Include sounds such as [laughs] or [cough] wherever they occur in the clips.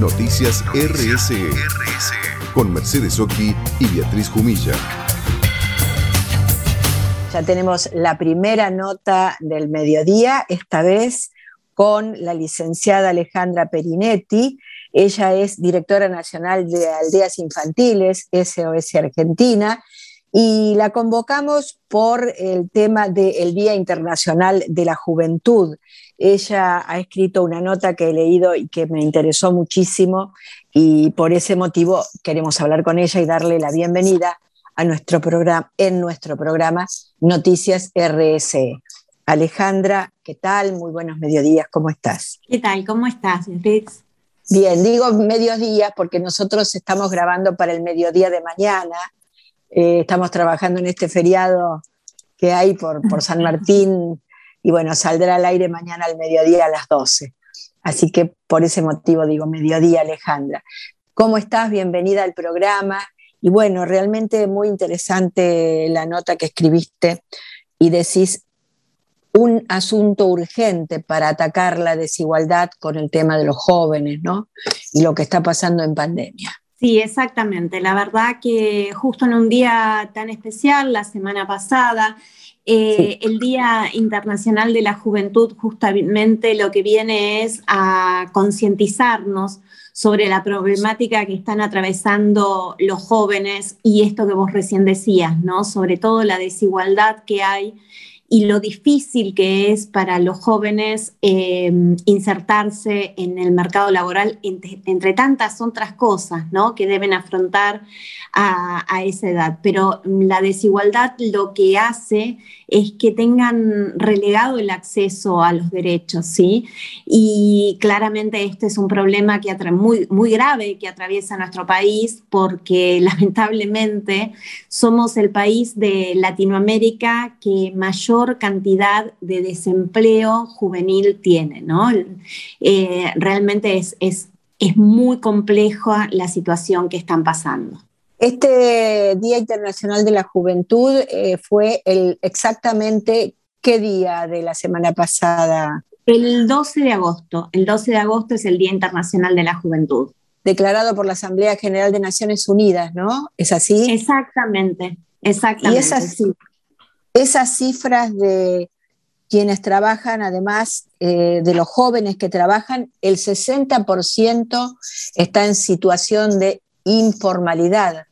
Noticias RSE, con Mercedes Oki y Beatriz Jumilla. Ya tenemos la primera nota del mediodía, esta vez con la licenciada Alejandra Perinetti. Ella es directora nacional de Aldeas Infantiles, SOS Argentina, y la convocamos por el tema del Día Internacional de la Juventud. Ella ha escrito una nota que he leído y que me interesó muchísimo y por ese motivo queremos hablar con ella y darle la bienvenida a nuestro programa, en nuestro programa Noticias RSE. Alejandra, ¿qué tal? Muy buenos mediodías, ¿cómo estás? ¿Qué tal? ¿Cómo estás, Ritz? Bien, digo mediodías porque nosotros estamos grabando para el mediodía de mañana eh, estamos trabajando en este feriado que hay por, por San Martín y bueno, saldrá al aire mañana al mediodía a las 12. Así que por ese motivo digo mediodía, Alejandra. ¿Cómo estás? Bienvenida al programa. Y bueno, realmente muy interesante la nota que escribiste y decís un asunto urgente para atacar la desigualdad con el tema de los jóvenes, ¿no? Y lo que está pasando en pandemia. Sí, exactamente. La verdad que justo en un día tan especial, la semana pasada, eh, el Día Internacional de la Juventud justamente lo que viene es a concientizarnos sobre la problemática que están atravesando los jóvenes y esto que vos recién decías, ¿no? Sobre todo la desigualdad que hay y lo difícil que es para los jóvenes eh, insertarse en el mercado laboral, entre, tantas otras cosas ¿no? que deben afrontar a, a, esa edad. Pero la desigualdad lo que hace es que tengan relegado el acceso a los derechos, ¿sí? Y claramente este es un problema que muy, muy grave que atraviesa nuestro país porque [laughs] lamentablemente somos el país de Latinoamérica que mayor cantidad de desempleo juvenil tiene, ¿no? Eh, realmente es, es, es muy compleja la situación que están pasando. Este Día Internacional de la Juventud eh, fue el exactamente qué día de la semana pasada. El 12 de agosto. El 12 de agosto es el Día Internacional de la Juventud. Declarado por la Asamblea General de Naciones Unidas, ¿no? ¿Es así? Exactamente, exactamente. Y esas, esas cifras de quienes trabajan, además eh, de los jóvenes que trabajan, el 60% está en situación de informalidad.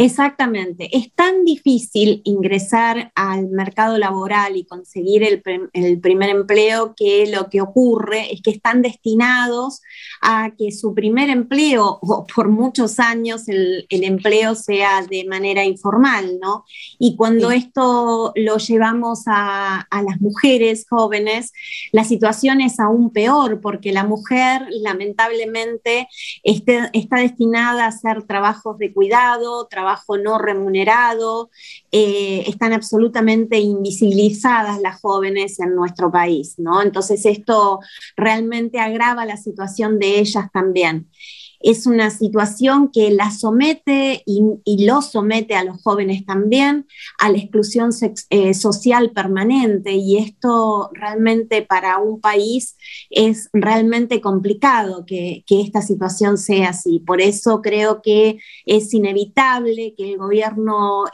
Exactamente. Es tan difícil ingresar al mercado laboral y conseguir el, primer empleo que lo que ocurre es que están destinados a que su primer empleo [laughs] o por muchos años el, empleo sea de manera informal, ¿no? Y cuando esto lo llevamos a, las mujeres jóvenes, la situación es aún peor porque la mujer lamentablemente este, está destinada a hacer trabajos de cuidado, trabajo no remunerado, eh, están absolutamente invisibilizadas las jóvenes en nuestro país, ¿no? Entonces esto realmente agrava la situación de ellas también es una situación que la somete y, lo somete a los jóvenes también a la exclusión eh, social permanente y esto realmente para un país es realmente complicado que, que esta situación sea así. Por eso creo que es inevitable que el gobierno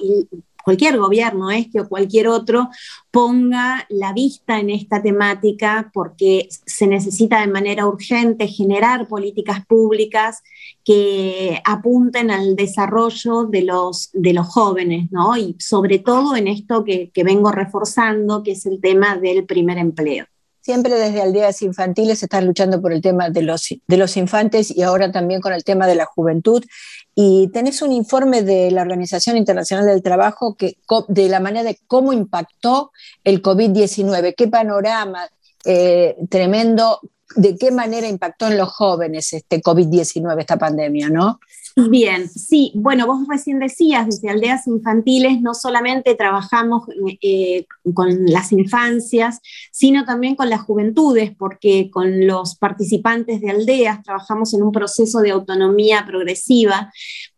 cualquier gobierno, este o cualquier otro, ponga la vista en esta temática porque se necesita de manera urgente generar políticas públicas que apunten al desarrollo de los, de los jóvenes, ¿no? Y sobre todo en esto que, que vengo reforzando, que es el tema del primer empleo. Siempre desde aldeas infantiles están luchando por el tema de los, de los infantes y ahora también con el tema de la juventud. Y tenés un informe de la Organización Internacional del Trabajo que, de la manera de cómo impactó el COVID-19, qué panorama eh, tremendo, de qué manera impactó en los jóvenes este COVID-19, esta pandemia, ¿no? Bien, sí, bueno, vos recién decías, desde aldeas infantiles no solamente trabajamos eh, con las infancias, sino también con las juventudes, porque con los participantes de aldeas trabajamos en un proceso de autonomía progresiva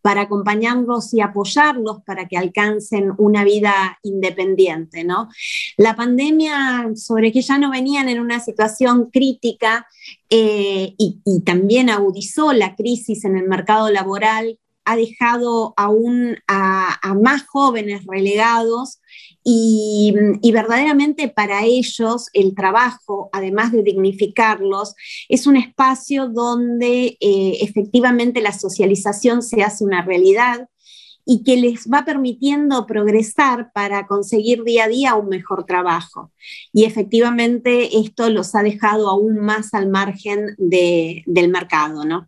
para acompañarlos y apoyarlos para que alcancen una vida independiente. ¿no? La pandemia, sobre que ya no venían en una situación crítica eh, y, también agudizó la crisis en el mercado laboral, ha dejado aún a, más jóvenes relegados y, verdaderamente para ellos el trabajo, además de dignificarlos, es un espacio donde eh, efectivamente la socialización se hace una realidad y que les va permitiendo progresar para conseguir día a día un mejor trabajo. Y efectivamente esto los ha dejado aún más al margen del mercado, ¿no?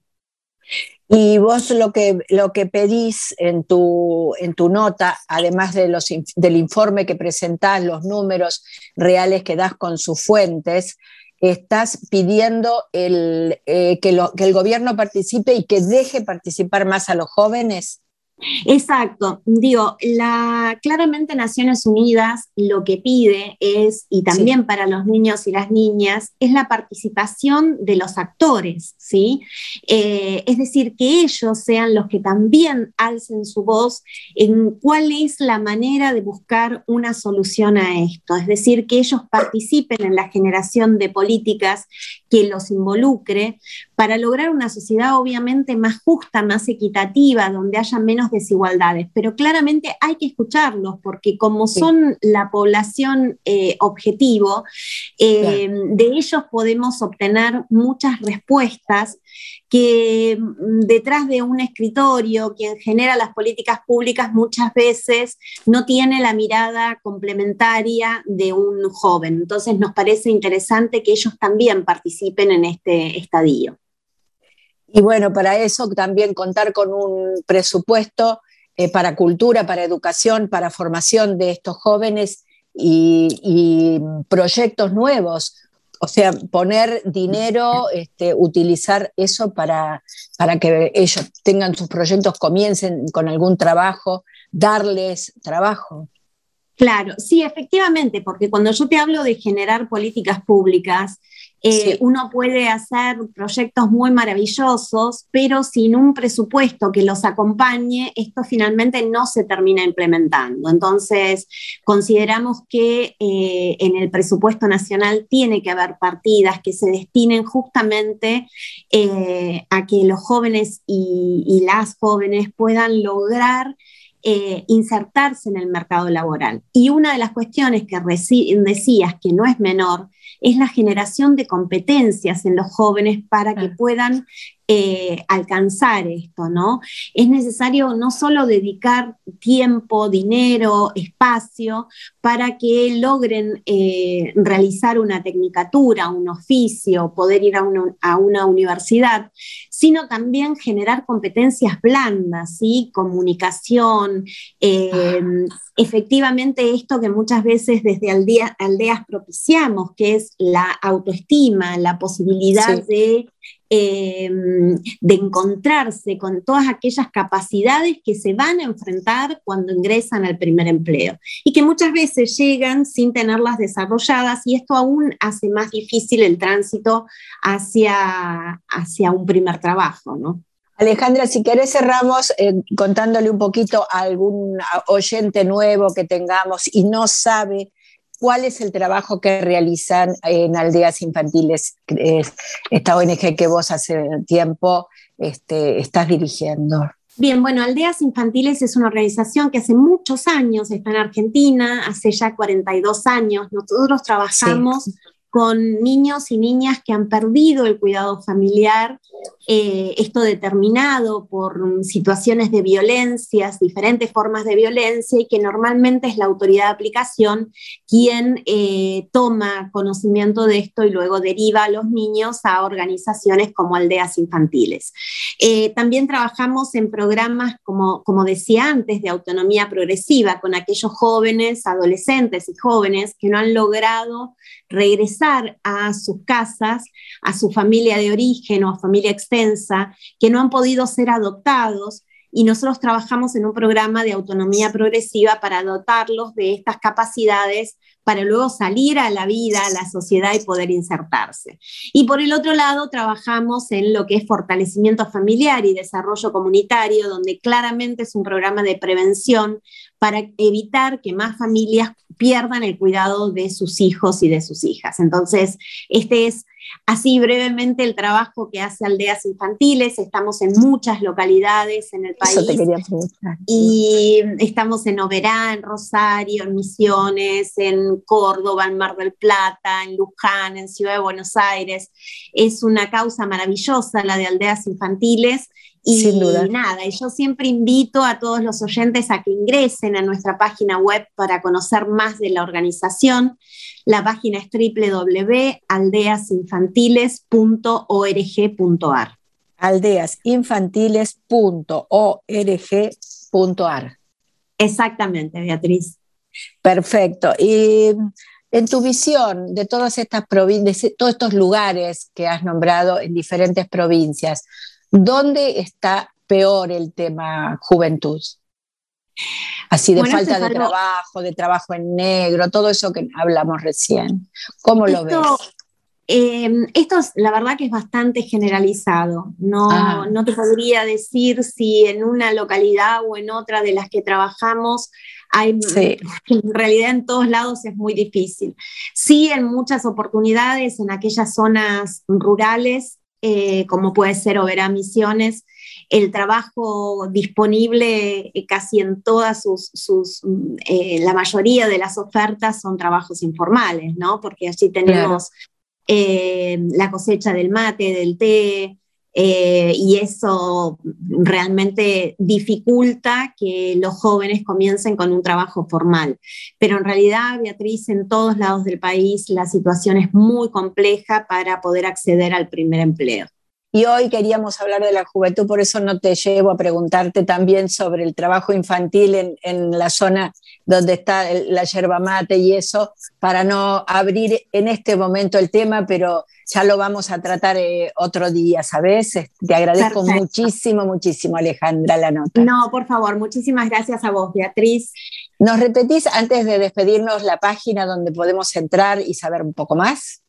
Y vos lo que, lo que pedís en tu, en tu nota, además de los, del informe que presentás, los números reales que das con sus fuentes, estás pidiendo el, eh, que, lo, que el gobierno participe y que deje participar más a los jóvenes. Exacto, digo, la, claramente Naciones Unidas lo que pide es, y también para los niños y las niñas, es la participación de los actores, ¿sí? Eh, es decir, que ellos sean los que también alcen su voz en cuál es la manera de buscar una solución a esto, es decir, que ellos participen en la generación de políticas que los involucre para lograr una sociedad obviamente más justa, más equitativa, donde haya menos desigualdades. Pero claramente hay que escucharlos porque como son la población eh, objetivo, eh, de ellos podemos obtener muchas respuestas que mm, detrás de un escritorio, quien genera las políticas públicas muchas veces no tiene la mirada complementaria de un joven. Entonces nos parece interesante que ellos también participen en este estadio. Y bueno, para eso también contar con un presupuesto eh, para cultura, para educación, para formación de estos jóvenes y proyectos nuevos o sea, poner dinero, este, utilizar eso para, para que ellos tengan sus proyectos, comiencen con algún trabajo, darles trabajo. Claro, sí, efectivamente, porque cuando yo te hablo de generar políticas públicas, eh, uno puede hacer proyectos muy maravillosos, pero sin un presupuesto que los acompañe, esto finalmente no se termina implementando. Entonces, consideramos que eh, en el presupuesto nacional tiene que haber partidas que se destinen justamente eh, a que los jóvenes y las jóvenes puedan lograr eh, insertarse en el mercado laboral. Y una de las cuestiones que decías que no es menor es la generación de competencias en los jóvenes para que puedan eh, alcanzar esto, ¿no? Es necesario no solo dedicar tiempo, dinero, espacio para que logren eh, realizar una tecnicatura, un oficio, poder ir a una, universidad, sino también generar competencias blandas, ¿sí? Comunicación, eh, efectivamente esto que muchas veces desde aldeas propiciamos, que es la autoestima, la posibilidad de Em, de encontrarse con todas aquellas capacidades que se van a enfrentar cuando ingresan al primer empleo y que muchas veces llegan sin tenerlas desarrolladas y esto aún hace más difícil el tránsito hacia, hacia un primer trabajo, ¿no? Alejandra, si querés cerramos eh, contándole un poquito a algún oyente nuevo que tengamos y no sabe cuál es el trabajo que realizan en aldeas infantiles, esta ONG que vos hace tiempo este, estás dirigiendo. Bien, bueno, Aldeas Infantiles es una organización que hace muchos años está en Argentina, hace ya 42 años. Nosotros trabajamos con niños y niñas que han perdido el cuidado familiar, eh, esto determinado por situaciones de violencias, diferentes formas de violencia, y que normalmente es la autoridad de aplicación quien eh, toma conocimiento de esto y luego deriva a los niños a organizaciones como aldeas infantiles. Eh, también trabajamos en programas, como, como decía antes, de autonomía progresiva con aquellos jóvenes, adolescentes y jóvenes que no han logrado regresar a sus casas, a su familia de origen o a familia extensa, que no han podido ser adoptados y nosotros trabajamos en un programa de autonomía progresiva para dotarlos de estas capacidades para luego salir a la vida, a la sociedad y poder insertarse. Y por el otro lado, trabajamos en lo que es fortalecimiento familiar y desarrollo comunitario, donde claramente es un programa de prevención para evitar que más familias pierdan el cuidado de sus hijos y de sus hijas. Entonces, este es así brevemente el trabajo que hace Aldeas Infantiles. Estamos en muchas localidades en el país. Eso te quería preguntar. Y estamos en Oberá, en Rosario, en Misiones, en Córdoba, en Mar del Plata, en Luján, en Ciudad de Buenos Aires. Es una causa maravillosa la de Aldeas Infantiles y Sin duda. nada, y yo siempre invito a todos los oyentes a que ingresen a nuestra página web para conocer más de la organización. La página es www.aldeasinfantiles.org.ar. Aldeasinfantiles.org.ar. Exactamente, Beatriz. Perfecto. Y en tu visión de todas estas provincias, todos estos lugares que has nombrado en diferentes provincias, ¿Dónde está peor el tema juventud? Así de falta de trabajo, de trabajo en negro, todo eso que hablamos recién. ¿Cómo lo ves? Em, esto es, la verdad que es bastante generalizado. No, no te podría decir si en una localidad o en otra de las que trabajamos hay, [laughs] en realidad en todos lados es muy difícil. Sí, en muchas oportunidades, en aquellas zonas rurales, eh, como puede ser Oberá Misiones, el trabajo disponible eh, casi en todas sus, mm, eh, la mayoría de las ofertas son trabajos informales, ¿no? Porque allí tenemos la cosecha del mate, del té, y eso realmente dificulta que los jóvenes comiencen con un trabajo formal. Pero en realidad, Beatriz, en todos lados del país la situación es muy compleja para poder acceder al primer empleo. Y hoy queríamos hablar de la juventud, por eso no te llevo a preguntarte también sobre el trabajo infantil en, en la zona donde está la yerba mate y eso, para no abrir en este momento el tema, pero ya lo vamos a tratar eh, otro día, ¿sabes? Te agradezco muchísimo, muchísimo, Alejandra, la nota. No, por favor, muchísimas gracias a vos, Beatriz. ¿Nos repetís antes de despedirnos la página donde podemos entrar y saber un poco más?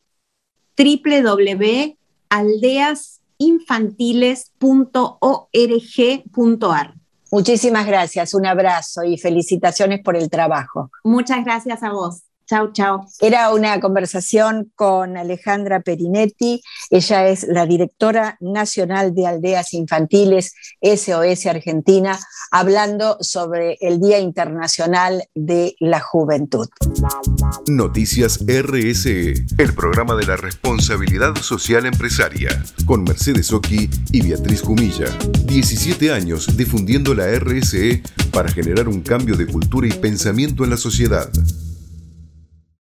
www.aldeasinfantiles.org.ar Muchísimas gracias, un abrazo y felicitaciones por el trabajo. Muchas gracias a vos. Chao, chao. Era una conversación con Alejandra Perinetti. Ella es la directora nacional de Aldeas Infantiles SOS Argentina, hablando sobre el Día Internacional de la Juventud. Noticias RSE, el programa de la responsabilidad social empresaria, con Mercedes Oki y Beatriz Jumilla. 17 años difundiendo la RSE para generar un cambio de cultura y pensamiento en la sociedad.